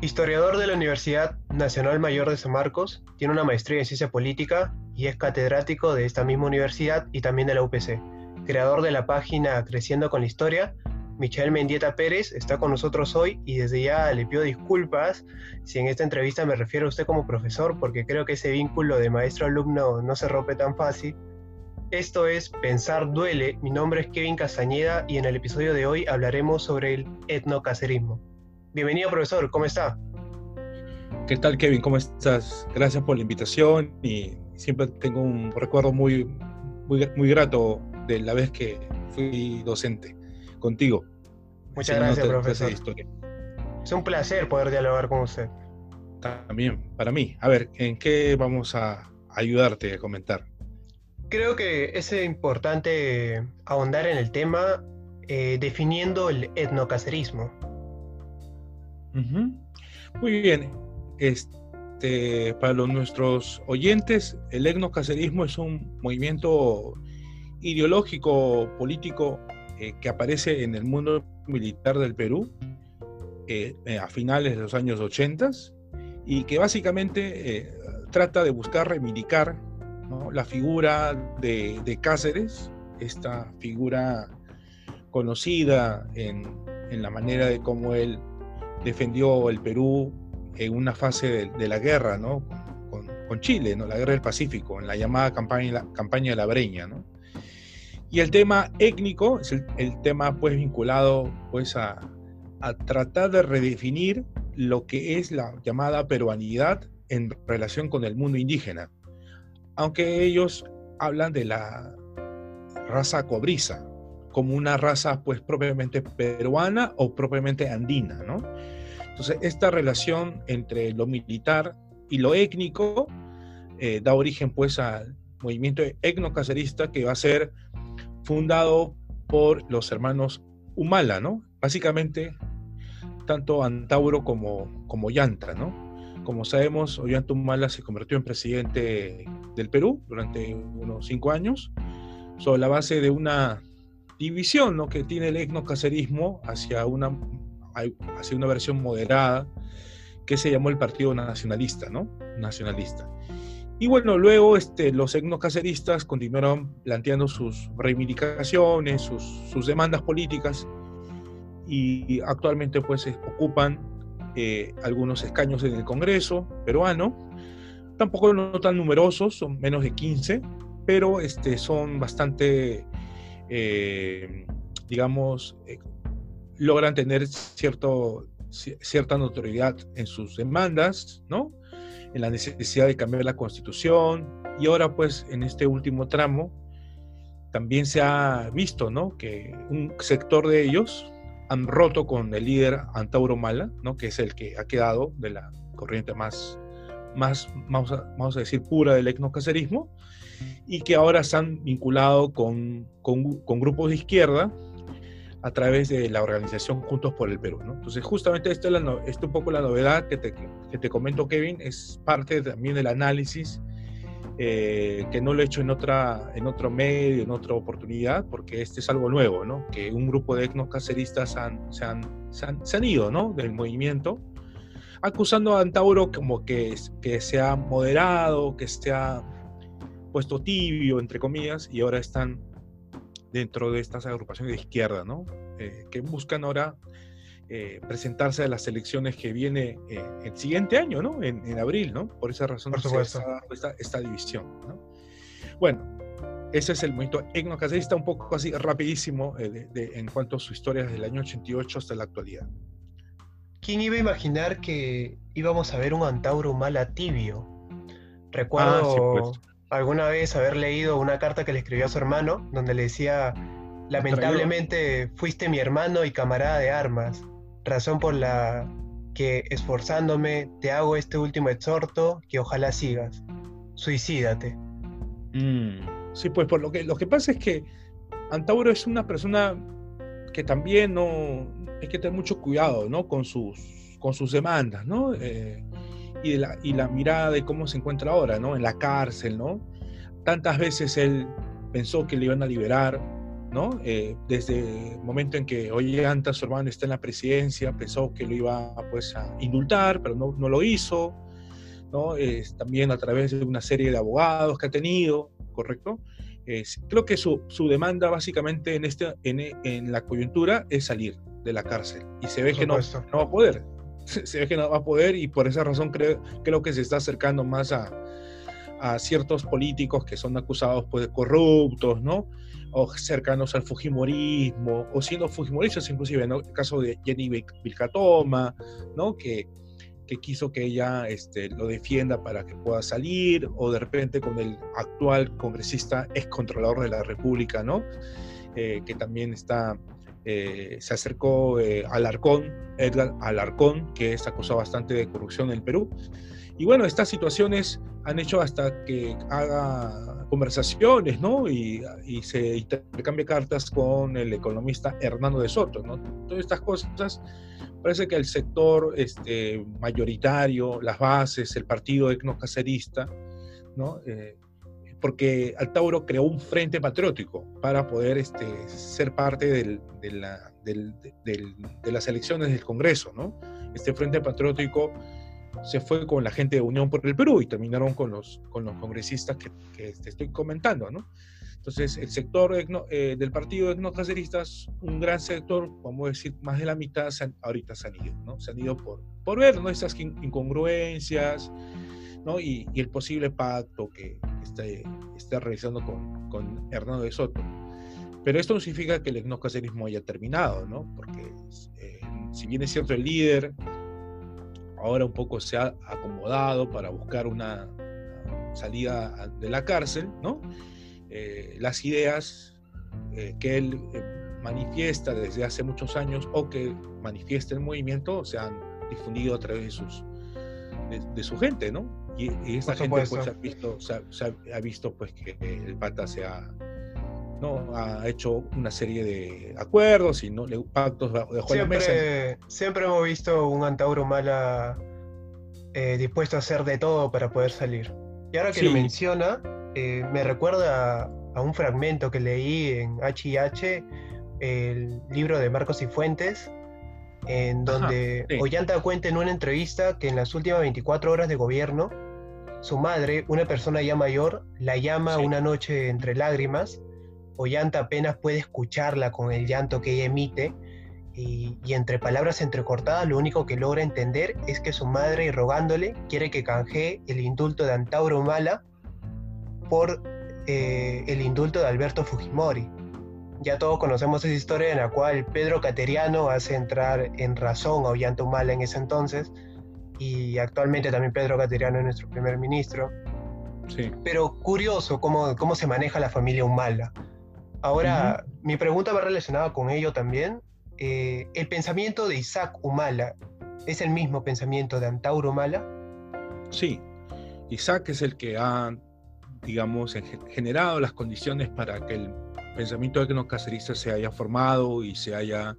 Historiador de la Universidad Nacional Mayor de San Marcos, tiene una maestría en ciencia política y es catedrático de esta misma universidad y también de la UPC. Creador de la página Creciendo con la Historia, Michael Mendieta Pérez está con nosotros hoy y desde ya le pido disculpas si en esta entrevista me refiero a usted como profesor porque creo que ese vínculo de maestro-alumno no se rompe tan fácil. Esto es Pensar Duele, mi nombre es Kevin Castañeda y en el episodio de hoy hablaremos sobre el etnocacerismo. Bienvenido profesor, ¿cómo está? ¿Qué tal Kevin? ¿Cómo estás? Gracias por la invitación y siempre tengo un recuerdo muy, muy, muy grato de la vez que fui docente contigo. Muchas gracias, profesor. Es un placer poder dialogar con usted. También, para mí. A ver, ¿en qué vamos a ayudarte a comentar? Creo que es importante ahondar en el tema eh, definiendo el etnocacerismo. Muy bien. Este, para los, nuestros oyentes, el etnocacerismo es un movimiento ideológico, político, eh, que aparece en el mundo militar del Perú eh, eh, a finales de los años 80 y que básicamente trata de buscar reivindicar la figura de, Cáceres, esta figura conocida en, la manera de cómo él defendió el Perú en una fase de, la guerra ¿no? con, Chile, ¿no? la guerra del Pacífico, en la llamada campaña, campaña de la Breña. ¿no? Y el tema étnico es el, tema pues vinculado pues a, tratar de redefinir lo que es la llamada peruanidad en relación con el mundo indígena. Aunque ellos hablan de la raza cobriza como una raza pues propiamente peruana o propiamente andina, ¿no? Entonces esta relación entre lo militar y lo étnico eh, da origen pues al movimiento etnocacerista que va a ser fundado por los hermanos Humala, ¿no? Básicamente, tanto Antauro como, como Yanta, ¿no? Como sabemos, Ollanta Humala se convirtió en presidente del Perú durante unos cinco años, sobre la base de una división ¿no? que tiene el etnocacerismo hacia una, hacia una versión moderada que se llamó el Partido Nacionalista, ¿no? Nacionalista. Y bueno, luego este, los etnocaceristas continuaron planteando sus reivindicaciones, sus, sus demandas políticas y actualmente pues ocupan eh, algunos escaños en el Congreso peruano. Tampoco no tan numerosos, son menos de 15, pero este, son bastante, eh, digamos, eh, logran tener cierto, cierta notoriedad en sus demandas, ¿no? en la necesidad de cambiar la constitución y ahora pues en este último tramo también se ha visto ¿no? que un sector de ellos han roto con el líder Antauro Mala, ¿no? que es el que ha quedado de la corriente más, más vamos, a, vamos a decir, pura del etnocacerismo, y que ahora se han vinculado con, con, con grupos de izquierda a través de la organización Juntos por el Perú. ¿no? Entonces, justamente esta es, la, un poco la novedad que te, que te comento, Kevin, es parte también del análisis eh, que no lo he hecho en, otra, en otro medio, en otra oportunidad, porque este es algo nuevo, ¿no? que un grupo de etnocaceristas han, se, han, se, han, ido ¿no? del movimiento, acusando a Antauro como que, que se ha moderado, que se ha puesto tibio, entre comillas, y ahora están dentro de estas agrupaciones de izquierda, ¿no? Eh, que buscan ahora eh, presentarse a las elecciones que viene eh, el siguiente año, ¿no? En, abril, ¿no? Por esa razón Por se esta, esta, división, ¿no? Bueno, ese es el movimiento etnocacerista, un poco así rapidísimo en cuanto a su historia desde el año 88 hasta la actualidad. ¿Quién iba a imaginar que íbamos a ver un Antauro Mala tibio? Recuerdo ah, alguna vez haber leído una carta que le escribió a su hermano, donde le decía, lamentablemente fuiste mi hermano y camarada de armas, razón por la que esforzándome te hago este último exhorto que ojalá sigas. Suicídate. Mm, sí, pues por lo que, lo que pasa es que Antauro es una persona que también no hay que tener mucho cuidado ¿no? con, sus, con sus demandas, ¿no? Eh, y, la, y la mirada de cómo se encuentra ahora, ¿no? En la cárcel, ¿no? Tantas veces él pensó que le iban a liberar ¿no? Eh, desde el momento en que Ollanta, su hermano, está en la presidencia, pensó que lo iba pues, a indultar, pero no, no lo hizo, ¿no? también a través de una serie de abogados que ha tenido, ¿correcto? creo que su, su, demanda básicamente en, este, en, en, la coyuntura es salir de la cárcel y se ve que no, no va a poder, se ve que no va a poder y por esa razón creo, creo que se está acercando más a, ciertos políticos que son acusados pues, de corruptos, ¿no? o cercanos al Fujimorismo, o siendo Fujimoristas inclusive, ¿no? El caso de Jenny Vilcatoma, ¿no? Que, que quiso que ella este, lo defienda para que pueda salir, o de repente con el actual congresista ex controlador de la República, ¿no? Eh, que también está, eh, se acercó eh, al Alarcón, Edgar Alarcón, que es acusado bastante de corrupción en el Perú. Y bueno, estas situaciones han hecho hasta que haga conversaciones, ¿no? Y, y se intercambie cartas con el economista Hernando de Soto, ¿no? Todas estas cosas, parece que el sector este, mayoritario, las bases, el partido etnocacerista, ¿no? Eh, porque Altauro creó un frente patriótico para poder este, ser parte del, de, la, del, del, de las elecciones del Congreso, ¿no? Este frente patriótico se fue con la gente de Unión por el Perú y terminaron con los, con los congresistas que, que te estoy comentando, ¿no? Entonces, el sector eh, del partido de caceristas, un gran sector, vamos a decir, más de la mitad ahorita se han ido, ¿no? Se han ido por, por ver, ¿no? Estas incongruencias, ¿no? Y, y el posible pacto que está, realizando con, con Hernando de Soto. Pero esto no significa que el etnocacerismo haya terminado, ¿no? Porque eh, si bien es cierto el líder ahora un poco se ha acomodado para buscar una salida de la cárcel, ¿no? Eh, las ideas eh, que él eh, manifiesta desde hace muchos años o que manifiesta el movimiento se han difundido a través de, sus, de, su gente, ¿no? Y, esta gente pues, ha visto, se ha, visto pues que el pata se ha, ¿no? ha hecho una serie de acuerdos y no pactos bajo siempre, la mesa. Siempre hemos visto un Antauro Mala eh, dispuesto a hacer de todo para poder salir. Y ahora que lo menciona, eh, me recuerda a, un fragmento que leí en H&H, el libro de Marcos y Fuentes, en donde Ollanta cuenta en una entrevista que en las últimas 24 horas de gobierno, su madre, una persona ya mayor, la llama una noche entre lágrimas Ollanta apenas puede escucharla con el llanto que ella emite y, entre palabras entrecortadas lo único que logra entender es que su madre rogándole quiere que canjee el indulto de Antauro Mala por eh, el indulto de Alberto Fujimori. Ya todos conocemos esa historia en la cual Pedro Cateriano hace entrar en razón a Ollanta Humala en ese entonces y actualmente también Pedro Cateriano es nuestro primer ministro. Sí. Pero curioso cómo, cómo se maneja la familia Humala. Ahora, mi pregunta va relacionada con ello también. Eh, ¿El pensamiento de Isaac Humala es el mismo pensamiento de Antauro Humala? Sí, Isaac es el que ha, digamos, generado las condiciones para que el pensamiento etnocacerista se haya formado y se haya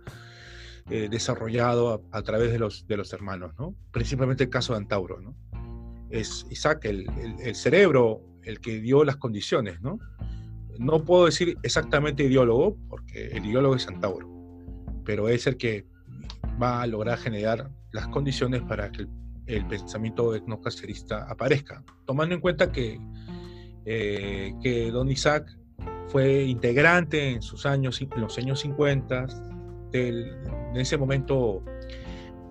eh, desarrollado a, través de los, de los hermanos, ¿no? Principalmente el caso de Antauro, ¿no? Es Isaac el, el cerebro el que dio las condiciones, ¿no? no puedo decir exactamente ideólogo, porque el ideólogo es Santauro, pero es el que va a lograr generar las condiciones para que el, pensamiento etnocacerista aparezca, tomando en cuenta que, eh, que don Isaac fue integrante en sus años, en los años 50, del, en ese momento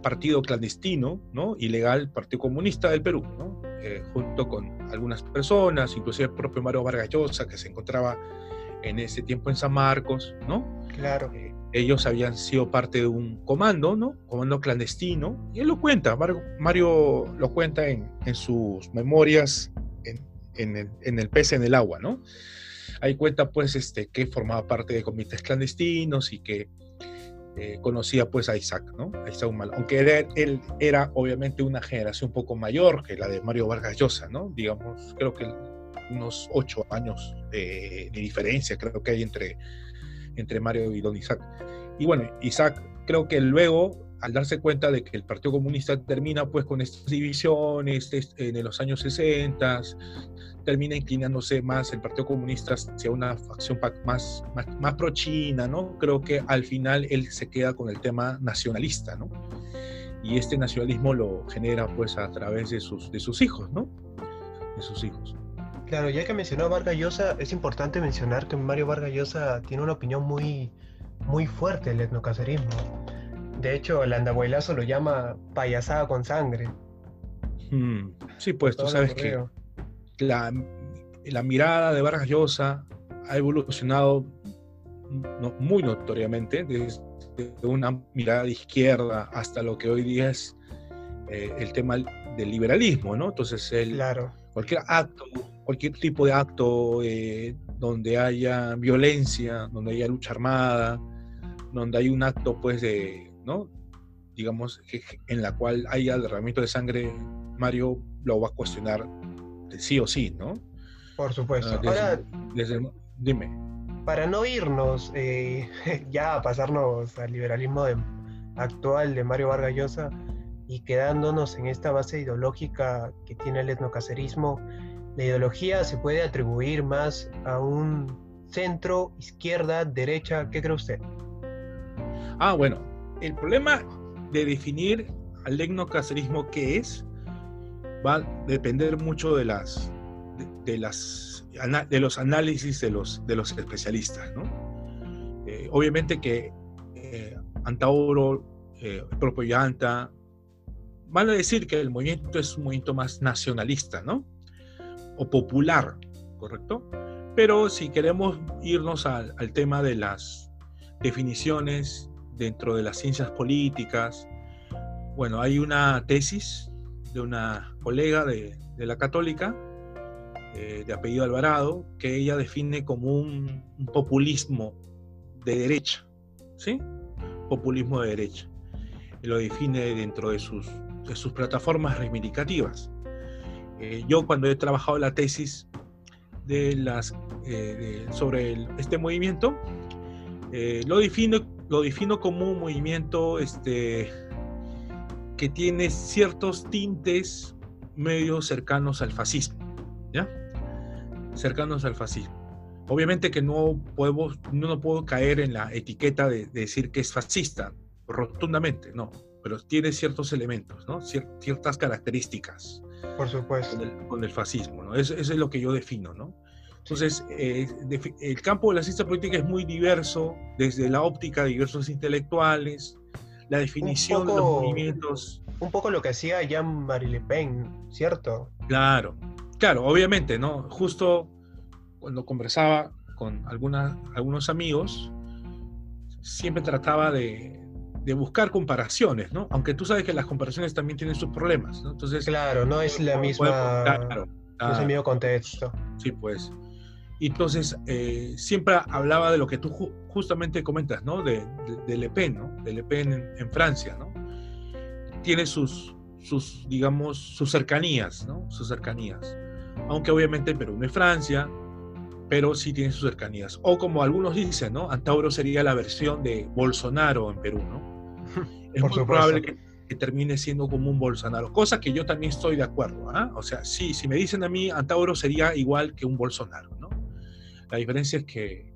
partido clandestino, ¿no? ilegal, Partido Comunista del Perú, ¿no? Eh, junto con algunas personas, inclusive el propio Mario Vargas Llosa, que se encontraba en ese tiempo en San Marcos, ¿no? Claro. Eh, ellos habían sido parte de un comando, ¿no? Comando clandestino, y él lo cuenta, Mario, lo cuenta en, en sus memorias en, en, el, en el pez en el agua, ¿no? Ahí cuenta, pues, este, que formaba parte de comités clandestinos y que eh, conocía pues a Isaac, ¿no? Isaac Aunque él era obviamente una generación un poco mayor que la de Mario Vargas Llosa, ¿no? Digamos, creo que unos ocho años de, diferencia creo que hay entre, entre Mario y Don Isaac. Y bueno, Isaac creo que luego al darse cuenta de que el Partido Comunista termina pues con estas divisiones en los años 60, termina inclinándose más el Partido Comunista hacia una facción más, más, más pro-China, ¿no? Creo que al final él se queda con el tema nacionalista, ¿no? Y este nacionalismo lo genera pues a través de sus, de sus hijos, ¿no? De sus hijos. Claro, ya que mencionó a Vargas Llosa, es importante mencionar que Mario Vargas Llosa tiene una opinión muy, muy fuerte del etnocacerismo de hecho, el andabuelazo lo llama payasada con sangre. Hmm. Sí, pues tú sabes que la, mirada de Vargas Llosa ha evolucionado muy notoriamente desde una mirada de izquierda hasta lo que hoy día es eh, el tema del liberalismo, ¿no? Entonces, el, claro. cualquier acto, cualquier tipo de acto eh, donde haya violencia, donde haya lucha armada, donde hay un acto pues de ¿no? Digamos, en la cual haya derramamiento de sangre, Mario lo va a cuestionar sí o sí, ¿no? Por supuesto. Ah, dime. Para no irnos eh, ya a pasarnos al liberalismo actual de Mario Vargas Llosa y quedándonos en esta base ideológica que tiene el etnocacerismo, la ideología se puede atribuir más a un centro, izquierda, derecha. ¿Qué cree usted? Ah, bueno, el problema de definir al etnocacerismo qué es va a depender mucho de las de, las de los análisis de los de los especialistas ¿no? Eh, obviamente que eh, Antauro eh, van a decir que el movimiento es un movimiento más nacionalista ¿no? o popular correcto pero si queremos irnos al, al tema de las definiciones dentro de las ciencias políticas. Bueno, hay una tesis de una colega de, la católica, eh, de apellido Alvarado, que ella define como un, populismo de derecha, ¿sí? Populismo de derecha. Y lo define dentro de sus, de sus plataformas reivindicativas. Eh, yo cuando he trabajado la tesis de las, eh, sobre este movimiento, lo defino lo defino como un movimiento este, que tiene ciertos tintes medio cercanos al fascismo, ¿ya? Cercanos al fascismo. Obviamente que no, podemos, no, puedo caer en la etiqueta de, decir que es fascista, rotundamente, no, pero tiene ciertos elementos, ¿no? ciertas características. Por supuesto. Con el, fascismo, ¿no? Eso, eso, es lo que yo defino, ¿no? Entonces, eh, el campo de la ciencia política es muy diverso, desde la óptica de diversos intelectuales, la definición de los movimientos. Un poco lo que hacía Jean-Marie Le Pen, ¿cierto? Claro, claro, obviamente, ¿no? Justo cuando conversaba con algunos amigos, siempre trataba de, buscar comparaciones, ¿no? Aunque tú sabes que las comparaciones también tienen sus problemas, ¿no? Entonces, claro, no es la misma, claro, no es el mismo contexto. Sí, pues. Y entonces eh, siempre hablaba de lo que tú justamente comentas, ¿no? De, Le Pen, ¿no? De Le Pen en, Francia, ¿no? Tiene sus, sus, digamos, sus cercanías, ¿no? Sus cercanías. Aunque obviamente Perú no es Francia, pero sí tiene sus cercanías. O como algunos dicen, ¿no? Antauro sería la versión de Bolsonaro en Perú, ¿no? Es muy probable que, termine siendo como un Bolsonaro, cosa que yo también estoy de acuerdo, ¿ah? O sea, sí, si me dicen a mí, Antauro sería igual que un Bolsonaro. La diferencia es que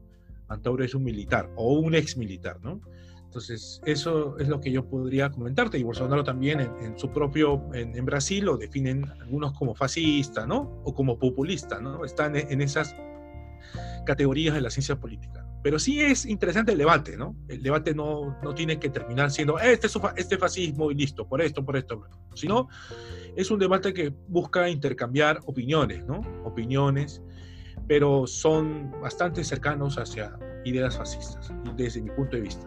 Antauro es un militar o un ex militar, ¿no? Entonces, eso es lo que yo podría comentarte. Y Bolsonaro también en, su propio, en, Brasil lo definen algunos como fascista, ¿no? O como populista, ¿no? Están en, esas categorías de la ciencia política. Pero sí es interesante el debate, ¿no? El debate no, no tiene que terminar siendo este, este fascismo y listo, por esto, por esto, sino es un debate que busca intercambiar opiniones, ¿no? Opiniones pero son bastante cercanos hacia ideas fascistas, desde mi punto de vista.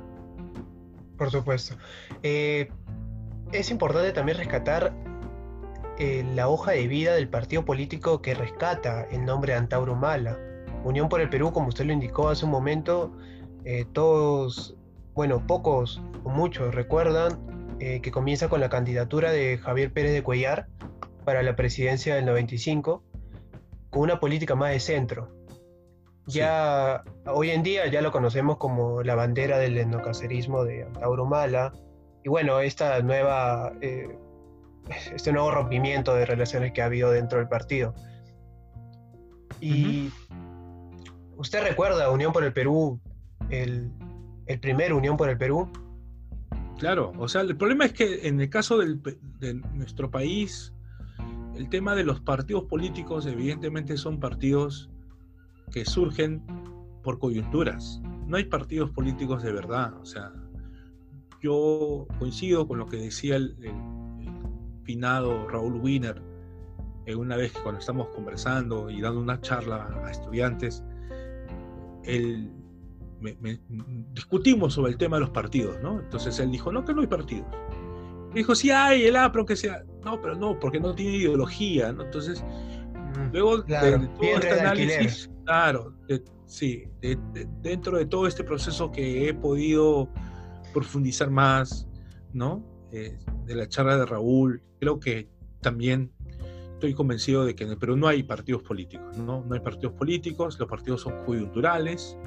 Por supuesto. Eh, es importante también rescatar eh, la hoja de vida del partido político que rescata el nombre de Antauro Mala. Unión por el Perú, como usted lo indicó hace un momento, eh, todos, bueno, pocos o muchos recuerdan que comienza con la candidatura de Javier Pérez de Cuellar para la presidencia del 95 una política más de centro. Ya hoy en día ya lo conocemos como la bandera del endocacerismo de Antauro Mala, y bueno, esta nueva, eh, este nuevo rompimiento de relaciones que ha habido dentro del partido. Y usted recuerda Unión por el Perú, el, el primer Unión por el Perú. Claro, o sea, el problema es que en el caso de nuestro país, el tema de los partidos políticos evidentemente son partidos que surgen por coyunturas. No hay partidos políticos de verdad. O sea, yo coincido con lo que decía el, finado Raúl Wiener eh, una vez que cuando estamos conversando y dando una charla a estudiantes, discutimos sobre el tema de los partidos, ¿no? Entonces él dijo, no, que no hay partidos. Dijo, sí hay, el APRO, que sea. No, pero no, porque no tiene ideología, ¿no? Entonces, mm, luego de, todo este análisis, claro, sí, dentro de todo este proceso que he podido profundizar más, ¿no? Eh, de la charla de Raúl, creo que también estoy convencido de que en el Perú no hay partidos políticos, ¿no? No hay partidos políticos, los partidos son coyunturales,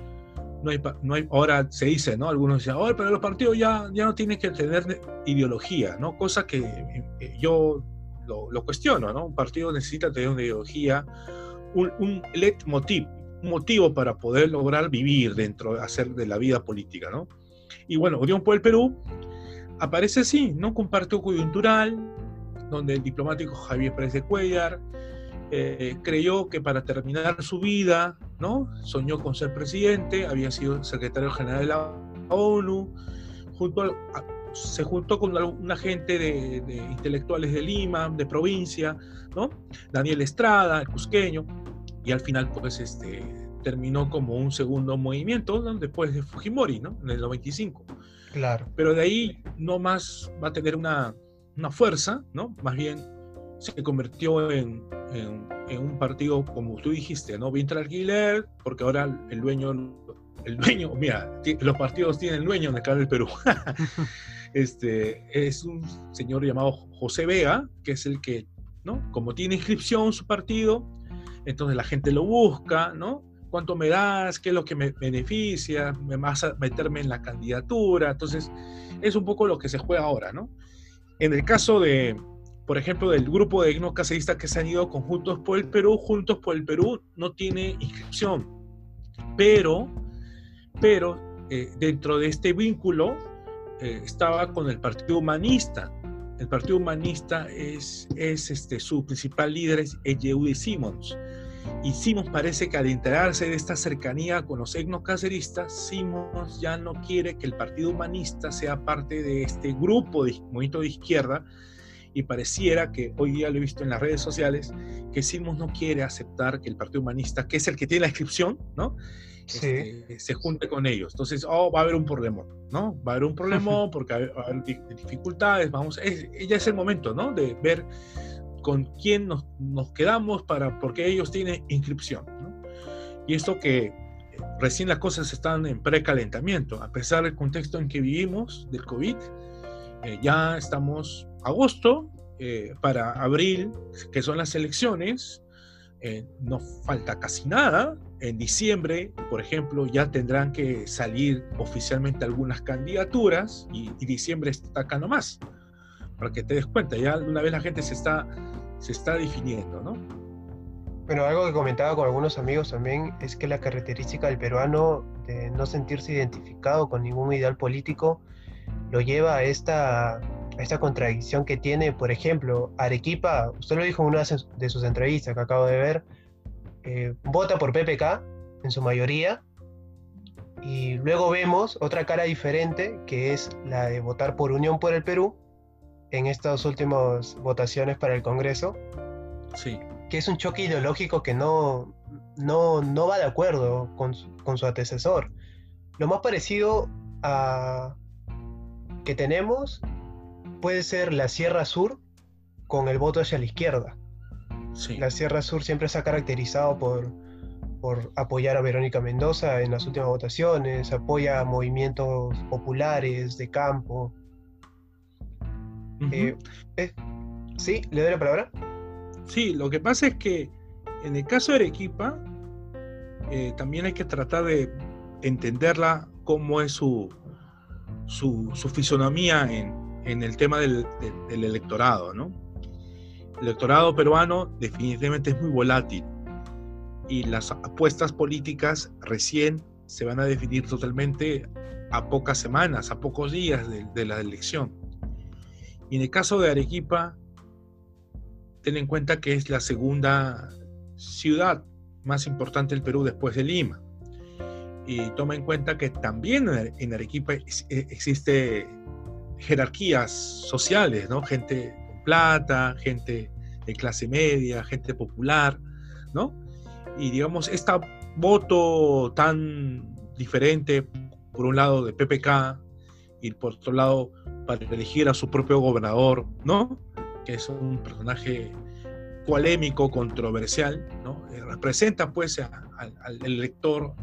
no hay, no hay, ahora se dice, ¿no? Algunos dicen, oh, pero los partidos ya, ya no tienen que tener ideología, ¿no? Cosa que eh, yo lo, lo, cuestiono, ¿no? Un partido necesita tener una ideología, un, un leitmotiv, un motivo para poder lograr vivir dentro, hacer de la vida política, ¿no? Y bueno, Unión por el Perú aparece así, ¿no? Con un partido coyuntural, donde el diplomático Javier Pérez de Cuellar eh, creyó que para terminar su vida, ¿no? Soñó con ser presidente, había sido secretario general de la ONU, junto se juntó con una gente de, intelectuales de Lima, de provincia, ¿no? Daniel Estrada, el cusqueño, y al final pues este, terminó como un segundo movimiento después de Fujimori, ¿no? En el 95. Claro. Pero de ahí no más va a tener una, una fuerza, ¿no? Más bien se convirtió en, en, un partido, como tú dijiste, ¿no? Vintra alquiler, porque ahora el dueño, el dueño, mira, los partidos tienen dueño en el canal del Perú. este, es un señor llamado José Vega, que es el que, ¿no? Como tiene inscripción su partido, entonces la gente lo busca, ¿no? ¿Cuánto me das? ¿Qué es lo que me beneficia? ¿Me vas a meterme en la candidatura? Entonces, es un poco lo que se juega ahora, ¿no? En el caso de, por ejemplo, del grupo de caceristas que se han ido conjuntos por el Perú, Juntos por el Perú no tiene inscripción, pero, pero eh, dentro de este vínculo eh, estaba con el Partido Humanista. El Partido Humanista es, es este, su principal líder es Yehudy Simons. Y Simons parece que al enterarse de esta cercanía con los etnocaceristas, Simons ya no quiere que el Partido Humanista sea parte de este grupo de movimiento de izquierda, y pareciera que hoy día lo he visto en las redes sociales, que Simons no quiere aceptar que el Partido Humanista, que es el que tiene la inscripción, ¿no? Este, se junte con ellos. Entonces, oh, va a haber un problema, ¿no? Va a haber un problema porque va a haber dificultades, vamos, es, ya es el momento, ¿no? De ver con quién nos, nos quedamos para, porque ellos tienen inscripción, ¿no? Y esto que recién las cosas están en precalentamiento, a pesar del contexto en que vivimos del COVID, eh, ya estamos agosto eh, para abril, que son las elecciones, eh, no falta casi nada. En diciembre, por ejemplo, ya tendrán que salir oficialmente algunas candidaturas y, diciembre está acá nomás, para que te des cuenta, ya una vez la gente se está, se está definiendo, ¿no? Bueno, algo que comentaba con algunos amigos también es que la característica del peruano de no sentirse identificado con ningún ideal político lo lleva a esta esta contradicción que tiene, por ejemplo, Arequipa, usted lo dijo en una de sus entrevistas que acabo de ver, eh, vota por PPK en su mayoría, y luego vemos otra cara diferente, que es la de votar por Unión por el Perú en estas últimas votaciones para el Congreso. Sí. Que es un choque ideológico que no, no, no va de acuerdo con, con su antecesor. Lo más parecido a, que tenemos puede ser la Sierra Sur con el voto hacia la izquierda. La Sierra Sur siempre se ha caracterizado por, por apoyar a Verónica Mendoza en las últimas votaciones, apoya a movimientos populares de campo. Eh, eh, ¿Sí? ¿Le doy la palabra? Sí, lo que pasa es que en el caso de Arequipa, eh, también hay que tratar de entenderla cómo es su, su, su fisonomía en, en el tema del, del, electorado, ¿no? El electorado peruano definitivamente es muy volátil y las apuestas políticas recién se van a definir totalmente a pocas semanas, a pocos días de, de la elección. Y en el caso de Arequipa, ten en cuenta que es la segunda ciudad más importante del Perú después de Lima. Y toma en cuenta que también en Arequipa e, existe jerarquías sociales, ¿no? Gente con plata, gente de clase media, gente popular, ¿no? Y digamos, este voto tan diferente, por un lado de PPK y por otro lado para elegir a su propio gobernador, ¿no? Que es un personaje polémico, controversial, ¿no? Eh, representa pues al elector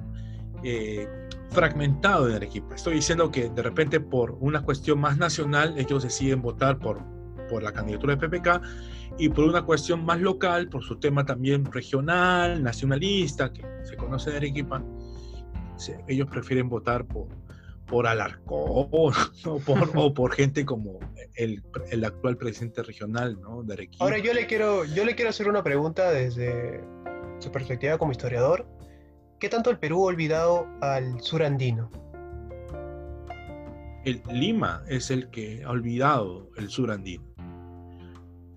eh, fragmentado en Arequipa. Estoy diciendo que de repente por una cuestión más nacional ellos deciden votar por, por la candidatura de PPK y por una cuestión más local, por su tema también regional, nacionalista, que se conoce de Arequipa, ellos prefieren votar por, por Alarcón por, o por gente como el, el, actual presidente regional ¿no? de Arequipa. Ahora yo le, quiero, yo le quiero hacer una pregunta desde su perspectiva como historiador. ¿Qué tanto el Perú ha olvidado al sur andino? El Lima es el que ha olvidado el sur andino.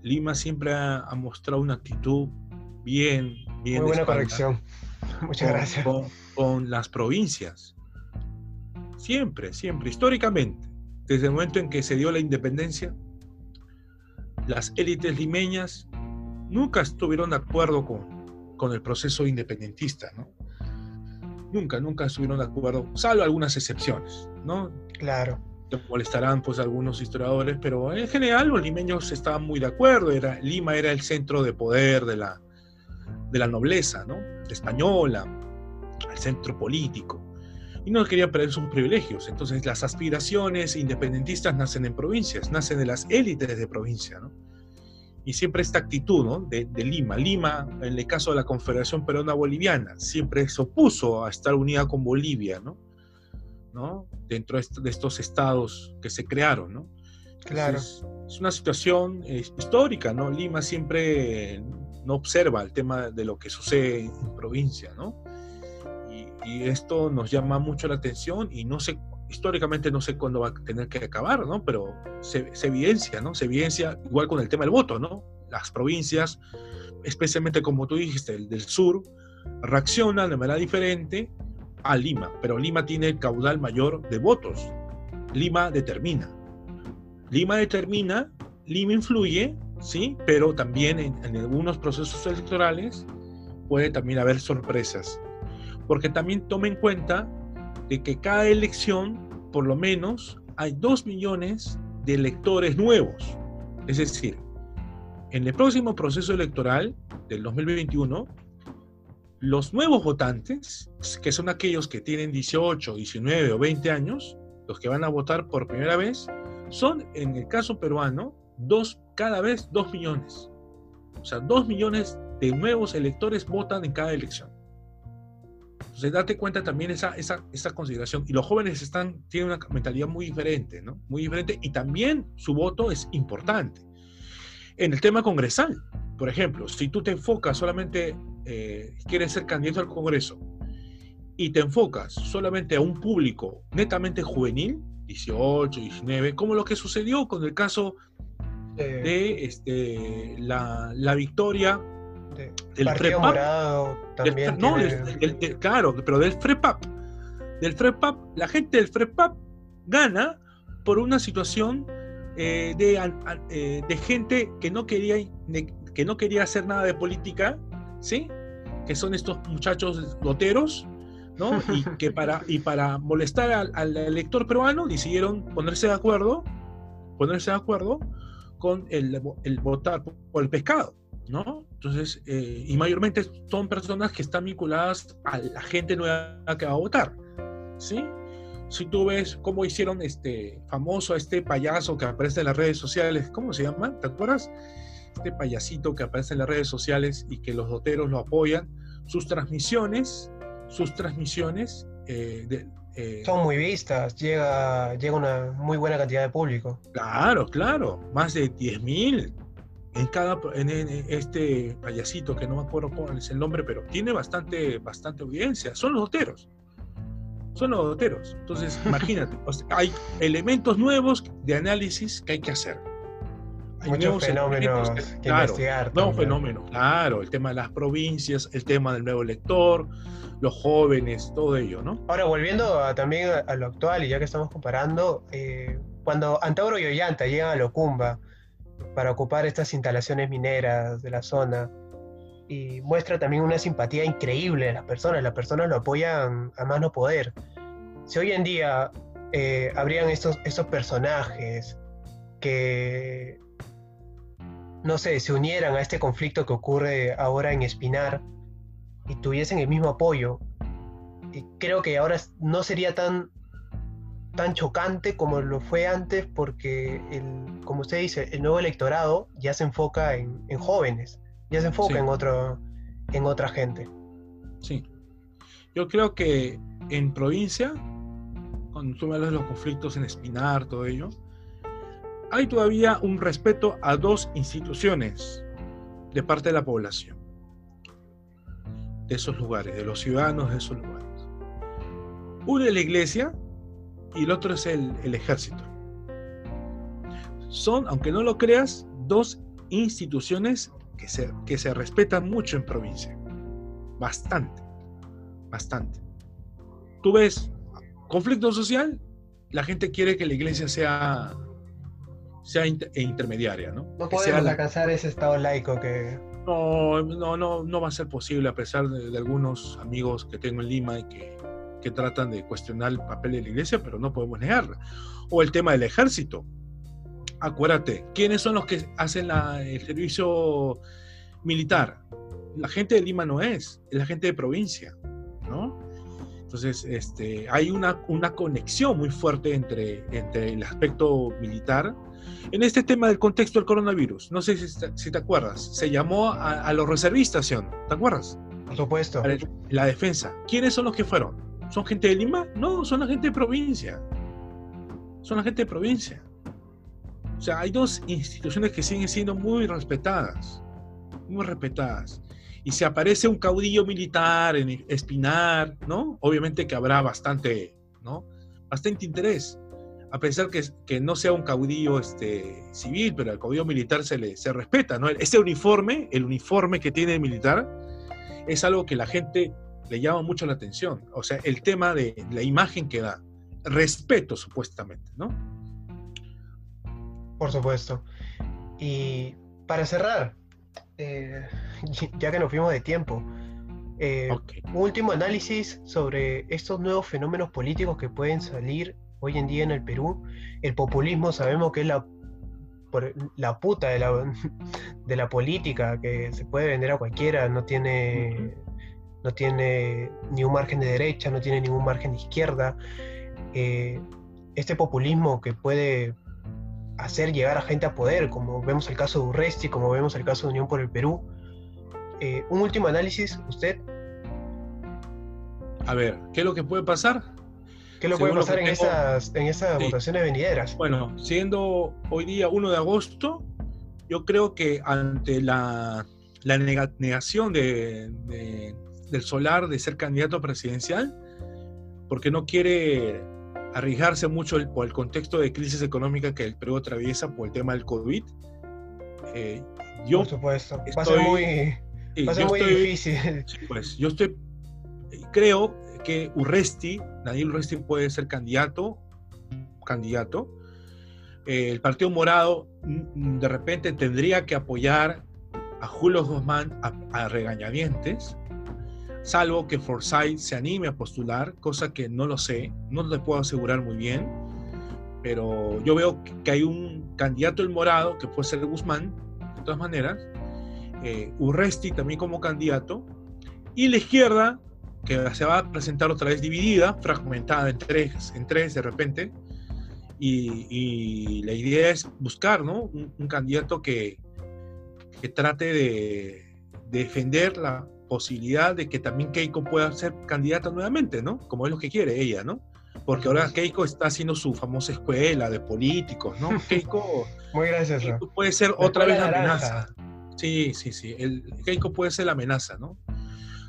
Lima siempre ha, mostrado una actitud bien, bien. Muy buena corrección. Muchas gracias. con las provincias Siempre, siempre, históricamente, desde el momento en que se dio la independencia, las élites limeñas nunca estuvieron de acuerdo con, con el proceso independentista, ¿no? Nunca, nunca estuvieron de acuerdo, salvo algunas excepciones, ¿no? Claro. Molestarán pues algunos historiadores, pero en general los limeños estaban muy de acuerdo, era, Lima era el centro de poder de la, de la nobleza, ¿no? española, el centro político y no quería perder sus privilegios. Entonces las aspiraciones independentistas nacen en provincias, nacen de las élites de provincia, ¿no? Y siempre esta actitud ¿no? de, Lima. Lima, en el caso de la Confederación Peruana Boliviana, siempre se opuso a estar unida con Bolivia, ¿no? ¿No? Dentro de estos estados que se crearon, ¿no? Claro. es una situación eh, histórica, ¿no? Lima siempre no observa el tema de lo que sucede en provincia, ¿no? y esto nos llama mucho la atención y no sé, históricamente no sé cuándo va a tener que acabar, ¿no? Pero se, evidencia, ¿no? Se evidencia igual con el tema del voto, ¿no? Las provincias, especialmente como tú dijiste, el del sur, reaccionan de manera diferente a Lima, pero Lima tiene el caudal mayor de votos. Lima determina. Lima determina, Lima influye, ¿sí? Pero también en, en algunos procesos electorales puede también haber sorpresas porque también tome en cuenta de que cada elección, por lo menos, hay dos millones de electores nuevos. Es decir, en el próximo proceso electoral del 2021, los nuevos votantes, que son aquellos que tienen 18, 19 o 20 años, los que van a votar por primera vez, son, en el caso peruano, dos, cada vez dos millones. O sea, dos millones de nuevos electores votan en cada elección. Entonces, date cuenta también esa, esa, esa consideración. Y los jóvenes están, tienen una mentalidad muy diferente, ¿no? Muy diferente. Y también su voto es importante. En el tema congresal, por ejemplo, si tú te enfocas solamente, eh, quieres ser candidato al Congreso, y te enfocas solamente a un público netamente juvenil, 18, 19, como lo que sucedió con el caso de este, la, la victoria del FREPAP. también. no, claro, pero del FREPAP. Del FREPAP, la gente del FREPAP gana por una situación eh, de, eh, de, gente que no, quería, que no quería hacer nada de política, ¿sí? Que son estos muchachos loteros, ¿no? Y que para, y para molestar al, al elector peruano decidieron ponerse de acuerdo, ponerse de acuerdo con el, el votar por el pescado. ¿no? Entonces, eh, y mayormente son personas que están vinculadas a la gente nueva que va a votar, ¿sí? Si tú ves cómo hicieron este famoso a este payaso que aparece en las redes sociales, ¿cómo se llama? ¿Te acuerdas? Este payasito que aparece en las redes sociales y que los doteros lo apoyan, sus transmisiones, sus transmisiones, eh, Eh, Son muy vistas, llega, llega una muy buena cantidad de público. Claro, claro, más de 10.000 en cada en, este payasito que no me acuerdo cuál es el nombre, pero tiene bastante bastante audiencia. Son los doteros. Son los doteros. Entonces, imagínate, hay elementos nuevos de análisis que hay que hacer. Hay Muchos fenómenos que, investigar. Nuevos fenómenos, claro. El tema de las provincias, el tema del nuevo lector, los jóvenes, todo ello, ¿no? Ahora, volviendo también a, lo actual, y ya que estamos comparando, eh, cuando Antauro y Ollanta llegan a Locumba, para ocupar estas instalaciones mineras de la zona. Y muestra también una simpatía increíble de las personas. Las personas lo apoyan a más no poder. Si hoy en día eh, habrían estos personajes que, no sé, se unieran a este conflicto que ocurre ahora en Espinar y tuviesen el mismo apoyo, y creo que ahora no sería tan tan chocante como lo fue antes porque, el, como usted dice, el nuevo electorado ya se enfoca en, jóvenes, ya se enfoca en, otro, en otra gente. Sí. Yo creo que en provincia, cuando tú hablas de los conflictos en Espinar, todo ello, hay todavía un respeto a dos instituciones de parte de la población, de esos lugares, de los ciudadanos de esos lugares. Una es la iglesia, y el otro es el, ejército. Son, aunque no lo creas, dos instituciones que se, que se respetan mucho en provincia. Bastante, bastante. Tú ves conflicto social, la gente quiere que la iglesia sea, sea e intermediaria, ¿no? No podemos alcanzar ese estado laico que... No, no, no, no va a ser posible a pesar de, de algunos amigos que tengo en Lima y que que tratan de cuestionar el papel de la iglesia, pero no podemos negarla. O el tema del ejército. Acuérdate, ¿quiénes son los que hacen el servicio militar? La gente de Lima no es, es la gente de provincia, ¿no? Entonces, este, hay una, una conexión muy fuerte entre, entre el aspecto militar. En este tema del contexto del coronavirus, no sé si, te acuerdas, se llamó a, a los reservistas, ¿te acuerdas? Por supuesto. La defensa. ¿Quiénes son los que fueron? ¿Son gente de Lima? No, son la gente de provincia. Son la gente de provincia. O sea, hay dos instituciones que siguen siendo muy respetadas, muy respetadas. Y si aparece un caudillo militar en Espinar, ¿no? Obviamente que habrá bastante, ¿no? Bastante interés. A pesar que, que no sea un caudillo este, civil, pero al caudillo militar se le se respeta, ¿no? Ese uniforme, el uniforme que tiene el militar, es algo que la gente le llama mucho la atención. O sea, el tema de la imagen que da. Respeto, supuestamente, ¿no? Por supuesto. Y para cerrar, eh, ya que nos fuimos de tiempo, eh, un último análisis sobre estos nuevos fenómenos políticos que pueden salir hoy en día en el Perú. El populismo sabemos que es la, la puta de la, de la política, que se puede vender a cualquiera, no tiene no tiene ni un margen de derecha, no tiene ningún margen de izquierda. Eh, este populismo que puede hacer llegar a gente a poder, como vemos el caso de Urresti, como vemos el caso de Unión por el Perú. Eh, un último análisis, usted. A ver, ¿qué es lo que puede pasar? ¿Qué es lo que puede pasar en, esas, en esas votaciones venideras? Bueno, siendo hoy día 1 de agosto, yo creo que ante la, la negación de, del Solar de ser candidato presidencial, porque no quiere arriesgarse mucho por el contexto de crisis económica que el Perú atraviesa por el tema del COVID. Eh, yo por supuesto, va a ser muy, muy difícil. Pues yo estoy, creo que Urresti, Daniel Urresti puede ser candidato, candidato. Eh, el Partido Morado mm, de repente tendría que apoyar a Julio Guzmán a, a regañadientes, salvo que Forsyth se anime a postular, cosa que no lo sé, no le puedo asegurar muy bien, pero yo veo que hay un candidato el morado, que puede ser Guzmán, de todas maneras, eh, Urresti también como candidato, y la izquierda, que se va a presentar otra vez dividida, fragmentada en tres, en tres de repente, y, la idea es buscar ¿no? un, candidato que, que trate de defender la posibilidad de que también Keiko pueda ser candidata nuevamente, ¿no? Como es lo que quiere ella, ¿no? porque ahora Keiko está haciendo su famosa escuela de políticos, ¿no? Keiko, Muy gracioso. puede ser otra vez la amenaza. Sí, sí, sí. El Keiko puede ser la amenaza, ¿no?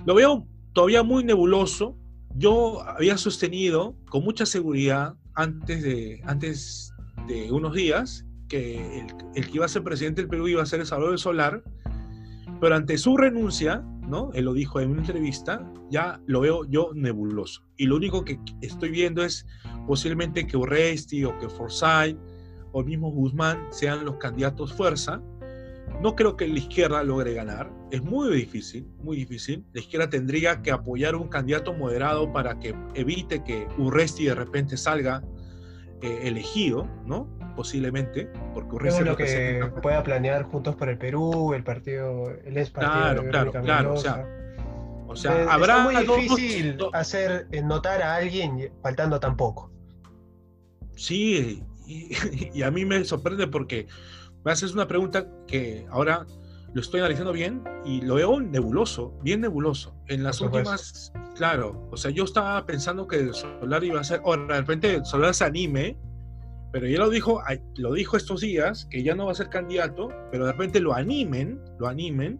Lo veo todavía muy nebuloso. Yo había sostenido con mucha seguridad antes de, antes de unos días que el, que iba a ser presidente del Perú iba a ser el Salvador Solar, pero ante su renuncia, ¿no? Él lo dijo en una entrevista, ya lo veo yo nebuloso. Y lo único que estoy viendo es posiblemente que Urresti o que Forsyth o mismo Guzmán sean los candidatos fuerza. No creo que la izquierda logre ganar. Es muy difícil, muy difícil. La izquierda tendría que apoyar un candidato moderado para que evite que Urresti de repente salga eh, elegido, ¿no? Posiblemente, porque Urresti es lo que pueda planear Juntos por el Perú, el partido, el ex partido. Claro, claro, claro. O sea, o sea habrá. Es muy difícil hacer eh, notar a alguien faltando tan poco. Sí, y, a mí me sorprende porque me haces una pregunta que ahora lo estoy analizando bien y lo veo nebuloso, bien nebuloso. En las últimas, claro, o sea, yo estaba pensando que el Solar iba a ser, ahora de repente el Solar se anime pero ya lo dijo, lo dijo estos días, que ya no va a ser candidato, pero de repente lo animen, lo animen,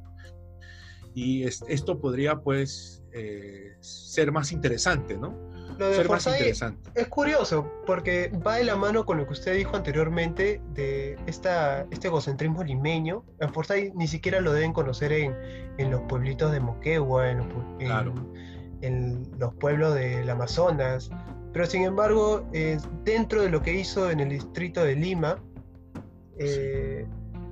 y esto podría pues eh, ser más interesante, ¿no? Lo de ser más interesante. Es curioso, porque va de la mano con lo que usted dijo anteriormente de esta, este egocentrismo limeño. En Forsyth ni siquiera lo deben conocer en, en los pueblitos de Moquegua, en, en los pueblos del Amazonas, pero sin embargo, eh, dentro de lo que hizo en el distrito de Lima, eh,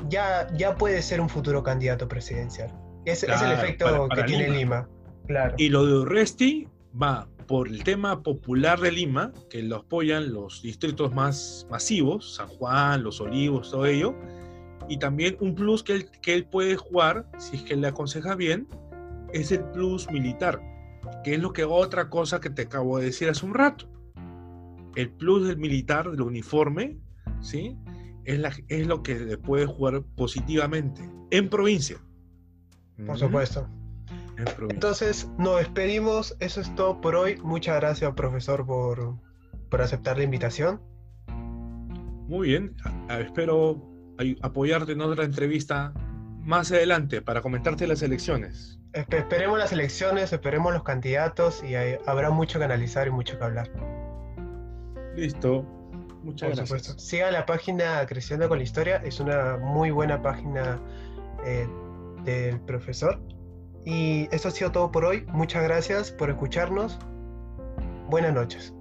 ya, ya puede ser un futuro candidato presidencial. Es, es el efecto que tiene Lima. Claro. Y lo de Urresti va por el tema popular de Lima, que lo apoyan los distritos más masivos, San Juan, Los Olivos, todo ello, y también un plus que él, que él puede jugar, si es que le aconseja bien, es el plus militar que es lo que otra cosa que te acabo de decir hace un rato. El plus del militar, del uniforme, ¿sí? Es, la, es lo que puede jugar positivamente en provincia. Por supuesto. Entonces, nos despedimos. Eso es todo por hoy. Muchas gracias, profesor, por, por aceptar la invitación. Muy bien. espero apoyarte en otra entrevista más adelante para comentarte las elecciones. Esperemos las elecciones, esperemos los candidatos y habrá mucho que analizar y mucho que hablar. Listo. Muchas gracias. Siga la página Creciendo con la Historia, es una muy buena página eh, del profesor. Y esto ha sido todo por hoy. Muchas gracias por escucharnos. Buenas noches.